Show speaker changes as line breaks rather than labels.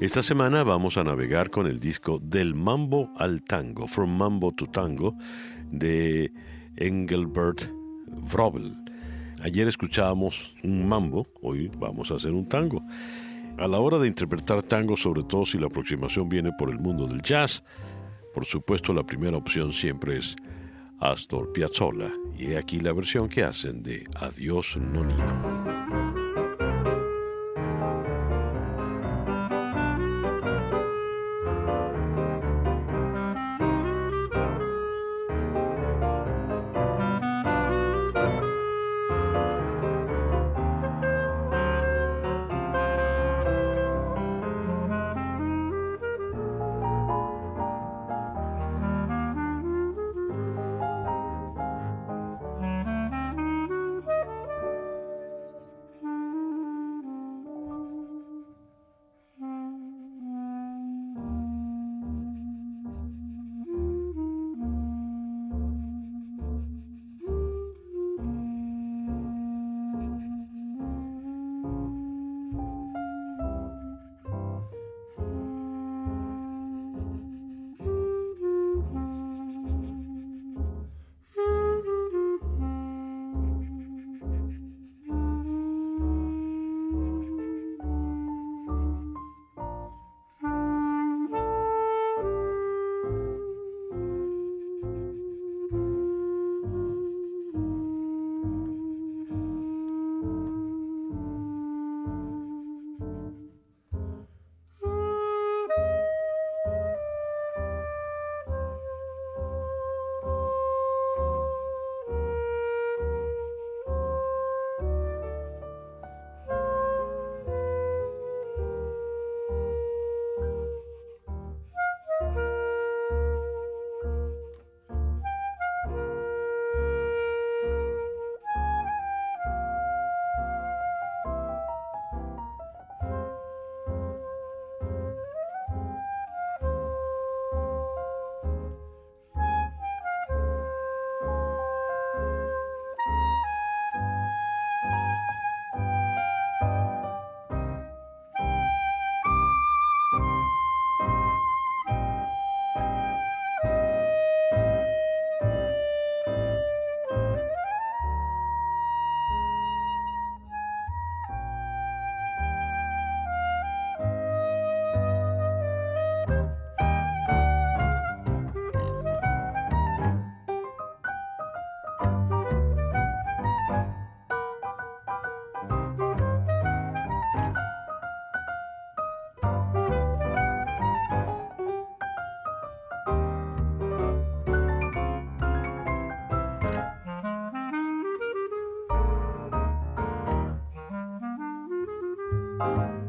Esta semana vamos a navegar con el disco Del Mambo al Tango, From Mambo to Tango, de Engelbert Vrobel. Ayer escuchábamos un mambo, hoy vamos a hacer un tango. A la hora de interpretar tango, sobre todo si la aproximación viene por el mundo del jazz, por supuesto la primera opción siempre es Astor Piazzolla, y aquí la versión que hacen de Adiós Nonino.
Bye.